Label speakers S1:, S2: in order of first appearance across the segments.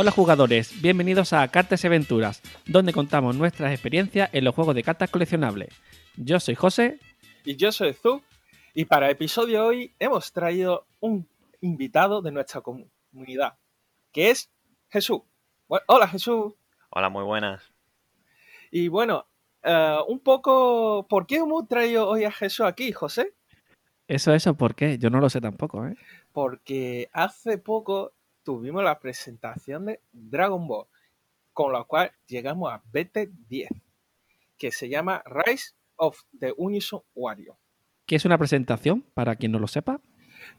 S1: Hola jugadores, bienvenidos a Cartas y Aventuras, donde contamos nuestras experiencias en los juegos de cartas coleccionables. Yo soy José.
S2: Y yo soy Zu. Y para el episodio de hoy hemos traído un invitado de nuestra comunidad, que es Jesús. hola Jesús.
S3: Hola, muy buenas.
S2: Y bueno, eh, un poco, ¿por qué hemos traído hoy a Jesús aquí, José?
S1: Eso, eso, ¿por qué? Yo no lo sé tampoco, ¿eh?
S2: Porque hace poco tuvimos la presentación de Dragon Ball, con la cual llegamos a BT10, que se llama Rise of the Unison Wario.
S1: ¿Qué es una presentación, para quien no lo sepa?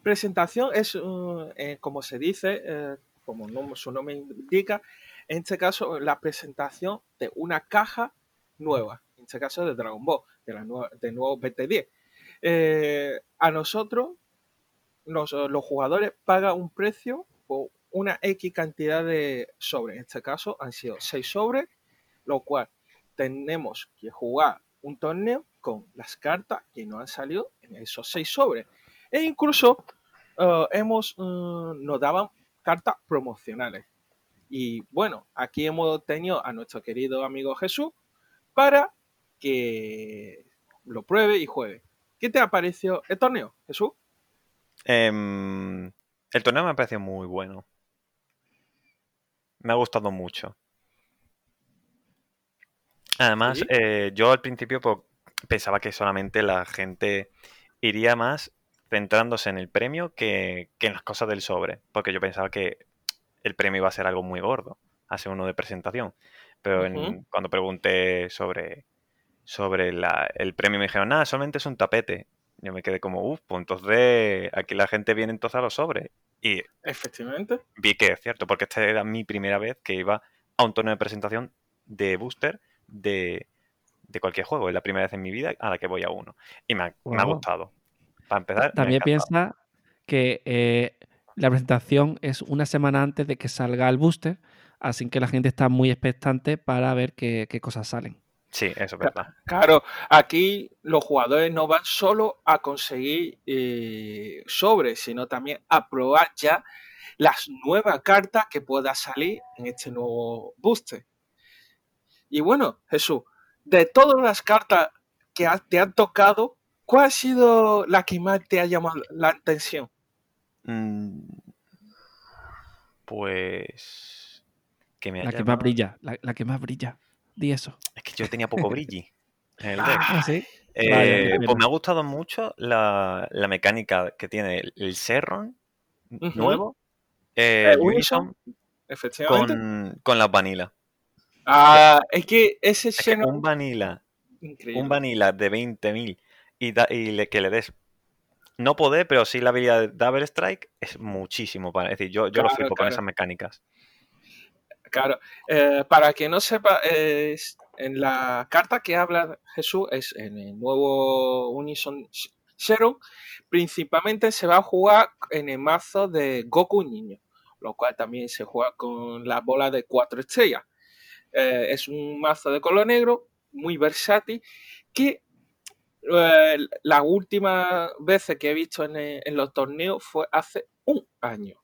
S2: Presentación es, uh, eh, como se dice, eh, como su nombre indica, en este caso la presentación de una caja nueva, en este caso de Dragon Ball, de, la nueva, de nuevo BT10. Eh, a nosotros, los, los, jugadores pagan un precio o una X cantidad de sobres. En este caso han sido 6 sobres, lo cual tenemos que jugar un torneo con las cartas que nos han salido en esos 6 sobres. E incluso uh, hemos, uh, nos daban cartas promocionales. Y bueno, aquí hemos tenido a nuestro querido amigo Jesús para que lo pruebe y juegue. ¿Qué te ha parecido el torneo, Jesús?
S3: Em, el torneo me ha parecido muy bueno. Me ha gustado mucho. Además, eh, yo al principio pues, pensaba que solamente la gente iría más centrándose en el premio que, en las cosas del sobre, porque yo pensaba que el premio iba a ser algo muy gordo, hace uno de presentación. Pero cuando pregunté sobre, sobre el premio me dijeron, nada, solamente es un tapete. Yo me quedé como, uff, pues entonces aquí la gente viene entonces a los sobres. Y
S2: efectivamente
S3: vi que es cierto, porque esta era mi primera vez que iba a un torneo de presentación de booster de, cualquier juego. Es la primera vez en mi vida a la que voy a uno. Y me ha, gustado. Para empezar.
S1: También piensa que eh, la presentación es una semana antes de que salga el booster, así que la gente está muy expectante para ver qué cosas salen.
S3: Sí, eso es verdad.
S2: Claro, aquí los jugadores no van solo a conseguir eh, sobres, sino también a probar ya las nuevas cartas que pueda salir en este nuevo booster. Y bueno, Jesús, de todas las cartas que te han tocado, ¿cuál ha sido la que más te ha llamado la atención?
S3: Mm, pues...
S1: Que me la que más brilla, la que más brilla eso.
S3: Es que yo tenía poco brilli en el deck. Ah, eh, pues me ha gustado mucho la, mecánica que tiene el Serron nuevo, eh,
S2: efectivamente.
S3: Con, con las vanilla.
S2: Ah, es que ese es
S3: Un vanilla. Un vanilla de 20.000 y, y que le des no poder, pero sí la habilidad de Double Strike es muchísimo. Para, es decir, yo, yo lo flipo con esas mecánicas.
S2: Claro, eh, para quien no sepa, es, en la carta que habla Jesús es en el nuevo Unison Zero, principalmente se va a jugar en el mazo de Goku Niño, lo cual también se juega con la bola de cuatro estrellas. Eh, es un mazo de color negro, muy versátil, que eh, la última vez que he visto en, en los torneos fue hace un año.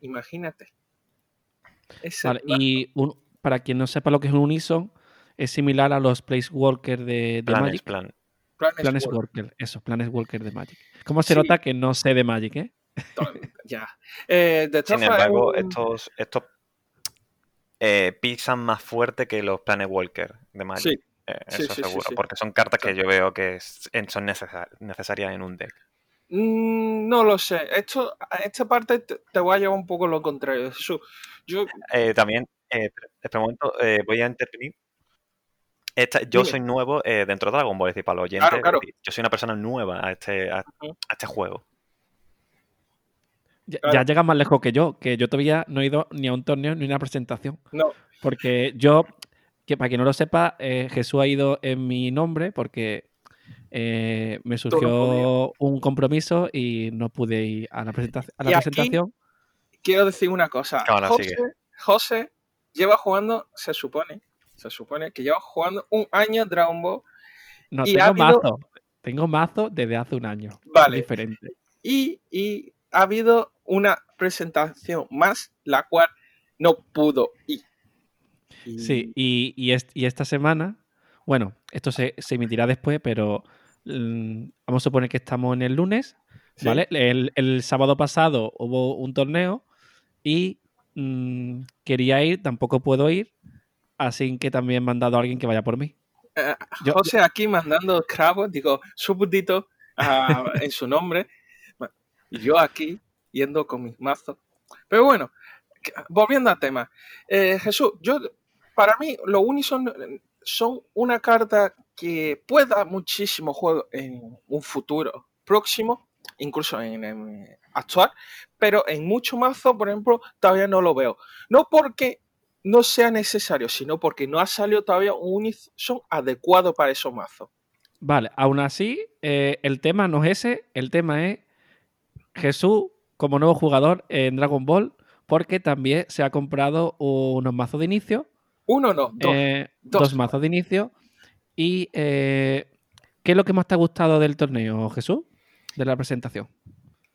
S2: Imagínate
S1: y para quien no sepa lo que es un Unison, es similar a los Place Walker de, Magic.
S3: Plan.
S1: Planes, Walker. eso, Planes Walker de Magic. ¿Cómo se nota que no sé de Magic, eh?
S2: ya. Eh,
S3: Sin embargo, estos, estos eh, pisan más fuerte que los Planet Walker de Magic. Eh, eso seguro, porque son cartas que yo veo que son necesarias en un deck.
S2: Mm, no lo sé. Esto, esta parte te, voy a llevar un poco lo contrario. Yo...
S3: Eh, también, eh, este momento, eh, voy a intervenir. yo soy nuevo dentro de Dragon Ball, es decir, para los oyentes, yo soy una persona nueva a este, a, este juego.
S1: Ya, llegas más lejos que yo, que yo todavía no he ido ni a un torneo ni a una presentación.
S2: No.
S1: Porque yo, que para quien no lo sepa, Jesús ha ido en mi nombre, porque eh, me surgió un compromiso y no pude ir a la, presentación.
S2: quiero decir una cosa. José, lleva jugando, se supone, se supone que lleva jugando un año Dragon Ball.
S1: No, tengo mazo. Tengo mazo desde hace un año. Vale. Diferente.
S2: Y, y ha habido una presentación más, la cual no pudo ir.
S1: Sí, y, y, esta semana, bueno, esto se, emitirá después, pero vamos a suponer que estamos en el lunes, ¿vale? El, sábado pasado hubo un torneo y mm, quería ir, tampoco puedo ir, así que también he mandado a alguien que vaya por mí.
S2: Eh, José aquí mandando cravos, digo, súbdito ah, en su nombre, y yo aquí yendo con mis mazos. Pero bueno, volviendo al tema. Eh, Jesús, yo para mí los Unison son una carta que puede dar muchísimo juego en un futuro próximo, incluso en el actual, pero en mucho mazo, por ejemplo, todavía no lo veo. No porque no sea necesario, sino porque no ha salido todavía un Unison adecuado para esos mazos.
S1: Vale, aún así, eh, el tema no es ese, el tema es Jesús como nuevo jugador en Dragon Ball, porque también se ha comprado unos mazos de inicio
S2: uno no, dos.
S1: Eh, dos. mazos de inicio. ¿Y eh, qué es lo que más te ha gustado del torneo, Jesús? De la presentación.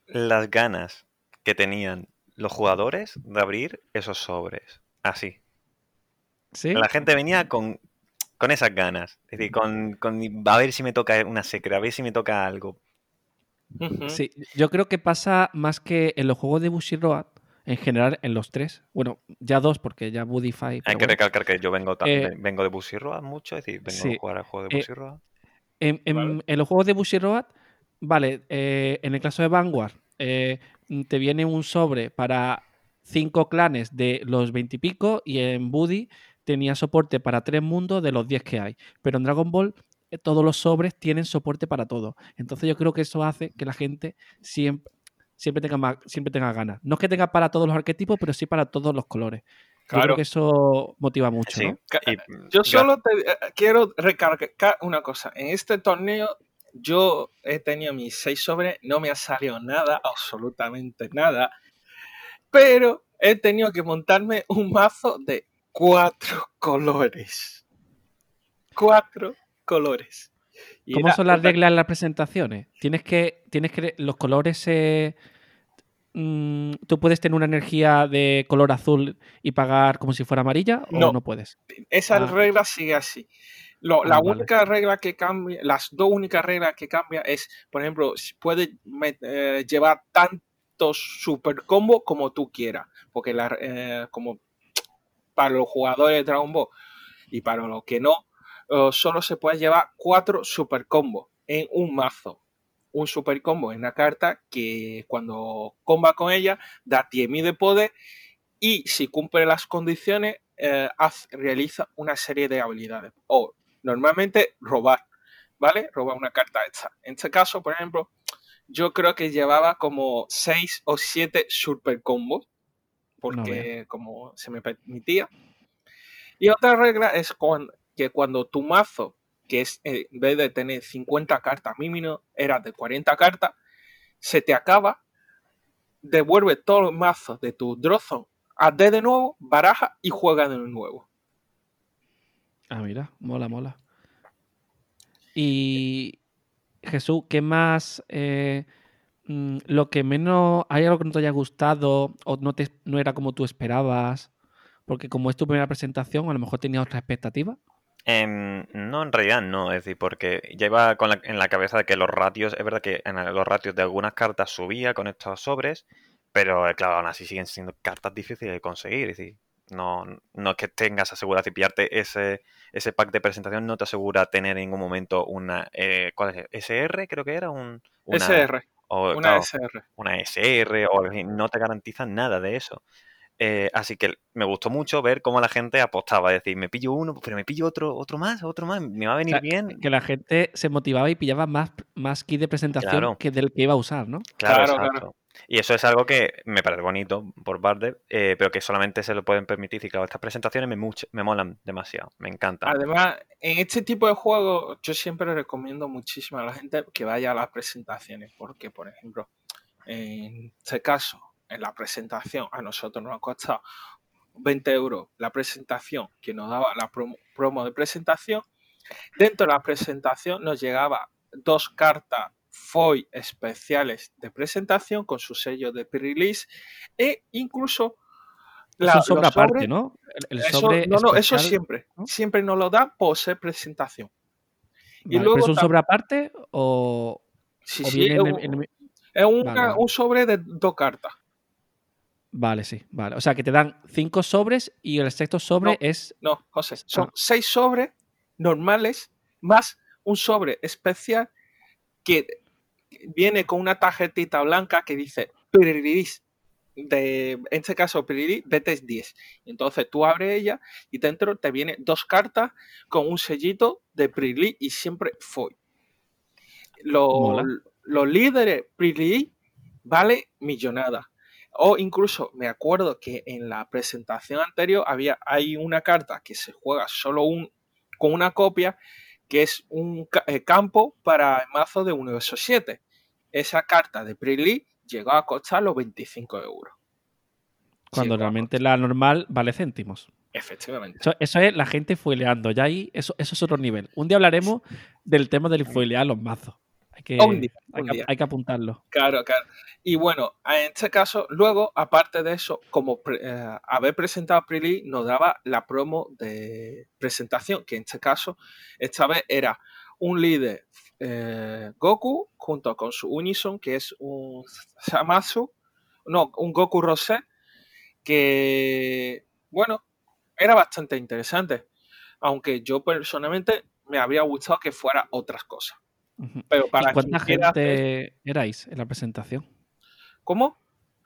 S3: Las ganas que tenían los jugadores de abrir esos sobres. Así. ¿Sí? La gente venía con, con esas ganas. Es decir, con, con, a ver si me toca una secreta, a ver si me toca algo.
S1: Sí, yo creo que pasa más que en los juegos de Bushiroad, en general en los tres. Bueno, ya dos, porque ya Budify.
S3: Hay que recalcar que yo vengo, eh, vengo de Bushiroad mucho, es decir, vengo a jugar al juego de Bushiroad.
S1: Eh, en, los juegos de Bushiroad, vale, eh, en el caso de Vanguard, te viene un sobre para cinco clanes de los veintipico y, en Buddy tenía soporte para tres mundos de los diez que hay. Pero en Dragon Ball todos los sobres tienen soporte para todo. Entonces yo creo que eso hace que la gente siempre, siempre tenga, más, siempre tenga ganas. No es que tenga para todos los arquetipos, pero sí para todos los colores. Claro. creo que eso motiva mucho.
S2: Yo solo te, eh, quiero recargar una cosa. En este torneo yo he tenido mis seis sobres, no me ha salido nada, absolutamente nada, pero he tenido que montarme un mazo de cuatro colores. Cuatro colores.
S1: ¿Cómo son las reglas en las presentaciones? Tienes que, tienes que los colores mm, tú puedes tener una energía de color azul y pagar como si fuera amarilla o no, puedes.
S2: Esa ah. regla sigue así. la ah, única regla que cambia, las dos únicas reglas que cambia es, por ejemplo, puedes eh, llevar tantos super combos como tú quieras, porque la, eh, como para los jugadores de Dragon Ball y para los que no, solo se puede llevar cuatro super combos en un mazo. Un super combo es una carta que cuando comba con ella da 10.000 de poder y si cumple las condiciones eh, realiza una serie de habilidades. O normalmente robar, ¿vale? Robar una carta esta. En este caso, por ejemplo, yo creo que llevaba como 6 o 7 super combos porque como se me permitía. Y otra regla es cuando, que cuando tu mazo, que es eh, en vez de tener 50 cartas mínimo, era de 40 cartas, se te acaba, devuelve todos los mazos de tu Drozon, D de nuevo, baraja y juega de nuevo.
S1: Ah, mira, mola, mola. Y Jesús, ¿qué más? Eh, mm, lo que menos. ¿Hay algo que no te haya gustado o no, te, no era como tú esperabas? Porque como es tu primera presentación, a lo mejor tenías otra expectativa.
S3: Em, no, en realidad no, es decir, porque lleva con en la cabeza de que los ratios, es verdad que en los ratios de algunas cartas subía con estos sobres, pero eh, claro, aún así siguen siendo cartas difíciles de conseguir, es decir, no, no es que tengas asegurado y pillarte ese, ese pack de presentación no te asegura tener en ningún momento una, eh, ¿cuál es? ¿SR creo que era? Un,
S2: una, SR. una SR.
S3: Una SR o no te garantizan nada de eso. Eh, así que me gustó mucho ver cómo la gente apostaba, es decir, me pillo uno, pero me pillo otro, otro más, otro más, me va a venir bien.
S1: Que la gente se motivaba y pillaba más, más kit de presentación que del que iba a usar, ¿no?
S3: Claro, claro, Y eso es algo que me parece bonito por Barder, eh, pero que solamente se lo pueden permitir. Y claro, estas presentaciones me, me molan demasiado, me encantan.
S2: Además, en este tipo de juegos, yo siempre recomiendo muchísimo a la gente que vaya a las presentaciones, porque, por ejemplo, en este caso, en la presentación a nosotros nos ha costado 20 euros la presentación que nos daba la promo, de presentación. Dentro de la presentación nos llegaba dos cartas FOI especiales de presentación con su sello de pre-release e incluso
S1: La, sobre aparte, ¿no?
S2: El, sobre no, no, eso siempre. Siempre nos lo da por ser presentación.
S1: y luego, ¿Es un sobre aparte o.?
S2: Sí, sí, es, un, sobre de dos cartas.
S1: Vale, sí, vale. O sea, que te dan cinco sobres y el sexto sobre es.
S2: No, José, son seis sobres normales más un sobre especial que viene con una tarjetita blanca que dice Piriris. De, en este caso, Piriris de test 10. Entonces tú abres ella y dentro te vienen dos cartas con un sellito de Piriris y siempre fue. Los, los líderes Piriris vale millonada. O incluso me acuerdo que en la presentación anterior había hay una carta que se juega solo un, con una copia, que es un eh, campo para el mazo de Universo 7. Esa carta de Prilly llegó a costar los 25 euros.
S1: Cuando realmente la normal vale céntimos.
S2: Efectivamente.
S1: Eso, es la gente foileando. Ya ahí, eso, eso es otro nivel. Un día hablaremos del tema del foilear los mazos. Hay que, hay, que, apuntarlo.
S2: Claro, claro. Y bueno, en este caso, luego, aparte de eso, como eh, haber presentado a nos daba la promo de presentación, que en este caso, esta vez era un líder eh, Goku junto con su Unison, que es un Samasu, no, un Goku Rosé, que, bueno, era bastante interesante. Aunque yo personalmente me habría gustado que fuera otras cosas.
S1: Pero para ¿Cuánta gente erais en la presentación?
S2: ¿Cómo?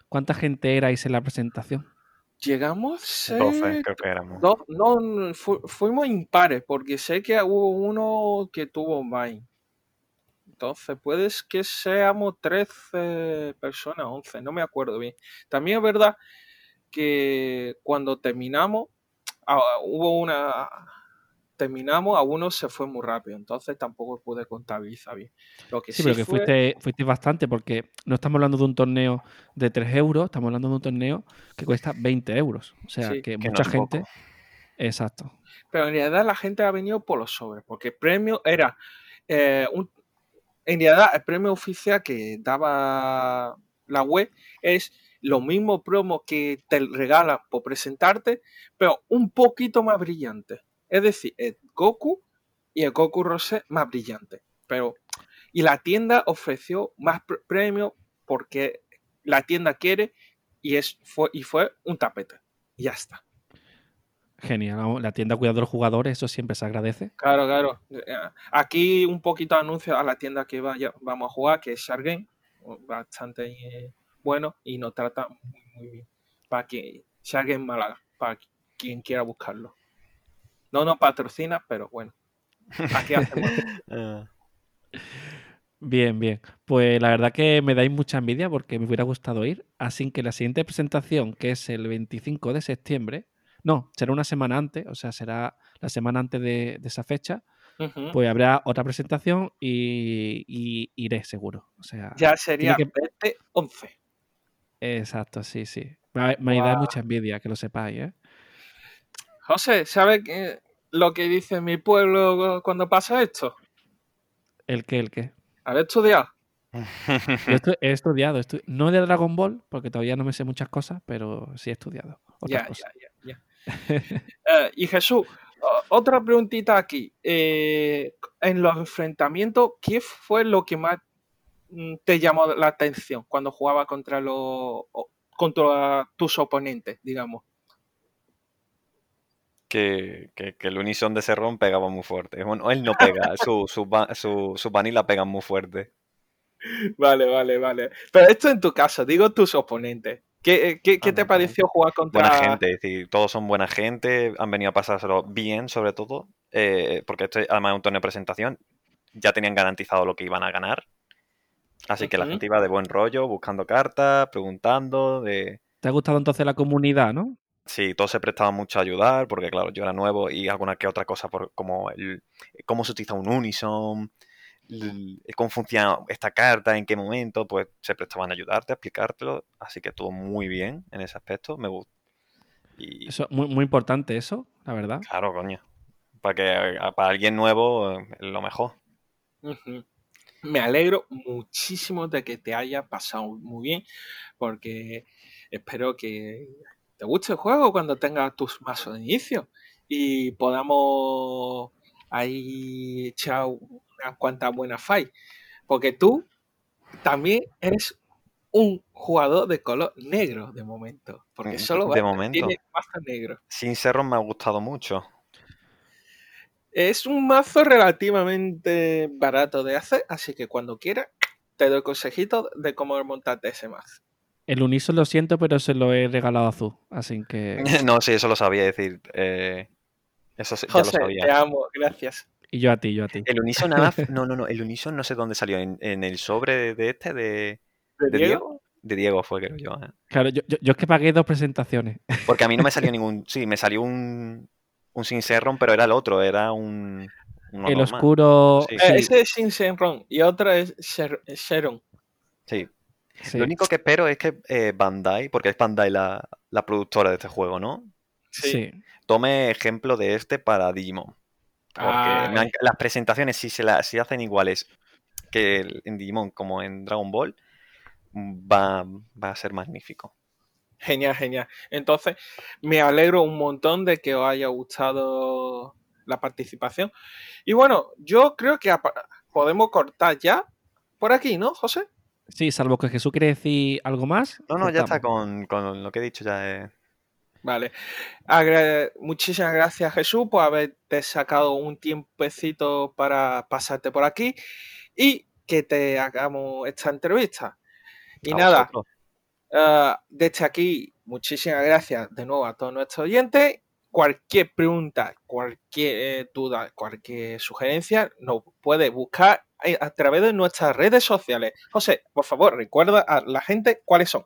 S1: ¿Cuánta gente erais en la presentación?
S2: Llegamos.
S3: 12, creo que éramos.
S2: No, fuimos impares, porque sé que hubo uno que tuvo más. Entonces, puedes que seamos 13 personas, 11, no me acuerdo bien. También es verdad que cuando terminamos, ah, hubo una terminamos, a uno se fue muy rápido, entonces tampoco pude contabilizar bien.
S1: Lo que sí, pero que fuiste, fuiste bastante, porque no estamos hablando de un torneo de 3 euros, estamos hablando de un torneo que cuesta 20 euros. O sea, que, mucha gente... Exacto.
S2: Pero en realidad la gente ha venido por los sobres, porque el premio era eh, un... En realidad el premio oficial que daba la web es lo mismo promo que te regalan por presentarte, pero un poquito más brillante. Es decir, el Goku y el Goku Rosé más brillante. Pero, y la tienda ofreció más premios porque la tienda quiere y, es, fue, y fue un tapete. Y ya está.
S1: Genial. La tienda cuida de los jugadores, eso siempre se agradece.
S2: Claro, claro. Aquí un poquito anuncio a la tienda que vaya, vamos a jugar, que es Shargen. Bastante eh, bueno y nos trata muy, muy bien. Para que Shargen Málaga, para quien quiera buscarlo. No nos patrocina, pero bueno. Aquí hacemos. Ah.
S1: Bien, bien. Pues la verdad que me dais mucha envidia porque me hubiera gustado ir. Así que la siguiente presentación, que es el 25 de septiembre, no, será una semana antes, o sea, será la semana antes de, esa fecha, pues habrá otra presentación y, iré seguro. O sea,
S2: ya sería que... 2011.
S1: Exacto, sí, sí. Me, me da mucha envidia, que lo sepáis, ¿eh?
S2: José, ¿sabes lo que dice mi pueblo cuando pasa esto?
S1: ¿El qué? ¿El qué?
S2: ¿Has estudiado?
S1: he estudiado, no de Dragon Ball, porque todavía no me sé muchas cosas, pero sí he estudiado. ya, ya, ya,
S2: eh, y Jesús, otra preguntita aquí. Eh, en los enfrentamientos, ¿qué fue lo que más mm, te llamó la atención cuando jugaba contra, los, contra tus oponentes, digamos?
S3: Que, el unison de Serrón pegaba muy fuerte. Bueno, él no pega, su, su, su, su vanilla pegan muy fuerte.
S2: Vale, vale, vale. Pero esto en tu caso, digo tus oponentes. ¿Qué, qué, te pareció jugar contra.?
S3: Buena gente, es decir, todos son buena gente, han venido a pasárselo bien, sobre todo, eh, porque esto además es un torneo de presentación, ya tenían garantizado lo que iban a ganar. Así que la gente iba de buen rollo, buscando cartas, preguntando. De...
S1: ¿Te ha gustado entonces la comunidad, no?
S3: Sí, todos se prestaban mucho a ayudar, porque claro, yo era nuevo y alguna que otra cosa, por, como el, cómo se utiliza un Unison, cómo funciona esta carta, en qué momento, pues se prestaban a ayudarte, a explicártelo, así que todo muy bien en ese aspecto, me gusta.
S1: Y... Eso, muy, muy importante eso, la verdad.
S3: Claro, coño. Para que para alguien nuevo es lo mejor.
S2: Me alegro muchísimo de que te haya pasado muy bien, porque espero que te guste el juego, cuando tengas tus mazos de inicio y podamos ahí echar unas cuantas buenas fights. Porque tú también eres un jugador de color negro de momento. Porque mm, solo
S3: de momento.
S2: tiene mazo negro.
S3: Sin cerro me ha gustado mucho.
S2: Es un mazo relativamente barato de hacer, así que cuando quieras te doy consejitos de cómo montarte ese mazo.
S1: El Uniso lo siento, pero se lo he regalado a Azul, así que...
S3: no, sí, eso lo sabía decir. Eh, eso ya lo sabía.
S2: te amo, gracias.
S1: Y yo a ti, yo a ti.
S3: El Unison nada, no, no, no, el Unison no sé dónde salió, en, el sobre de este, de,
S2: ¿De, Diego?
S3: De Diego fue, creo yo. ¿eh?
S1: Claro, yo, yo, es que pagué dos presentaciones.
S3: Porque a mí no me salió ningún, sí, me salió un, un Sincerron, pero era el otro, era un...
S1: el oscuro...
S2: Eh, ese es Sincerron y otro es Sharon.
S3: Sí. Lo único que espero es que eh, Bandai, porque es Bandai la, la, productora de este juego, ¿no?
S1: Sí.
S3: Tome ejemplo de este para Digimon. Porque las presentaciones, si se las si hacen iguales que en Digimon como en Dragon Ball, va, va a ser magnífico.
S2: Genial, genial. Entonces, me alegro un montón de que os haya gustado la participación. Y bueno, yo creo que podemos cortar ya por aquí, ¿no, José?
S1: Sí, salvo que Jesús quiere decir algo más.
S3: No, no, ya está con, lo que he dicho, ya
S2: Vale. muchísimas gracias, Jesús, por haberte sacado un tiempecito para pasarte por aquí y que te hagamos esta entrevista. Y nada, uh, desde aquí, muchísimas gracias de nuevo a todos nuestros oyentes. Cualquier pregunta, cualquier eh, duda, cualquier sugerencia, nos puede buscar a través de nuestras redes sociales. José, por favor, recuerda a la gente cuáles son.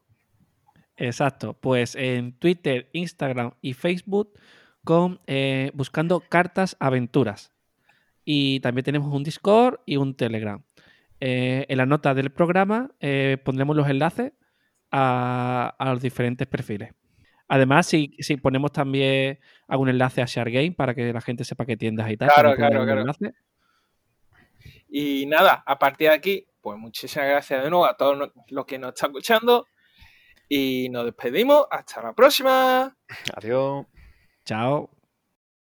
S1: Exacto, pues en Twitter, Instagram y Facebook con eh, buscando cartas aventuras. Y también tenemos un Discord y un Telegram. Eh, en la nota del programa eh, pondremos los enlaces a, los diferentes perfiles. Además, si, si, ponemos también algún enlace a ShareGame para que la gente sepa qué tiendas y tal.
S2: Claro, claro, claro. Y nada, a partir de aquí, pues muchísimas gracias de nuevo a todos los que nos están escuchando. Y nos despedimos. Hasta la próxima.
S3: Adiós.
S1: Chao.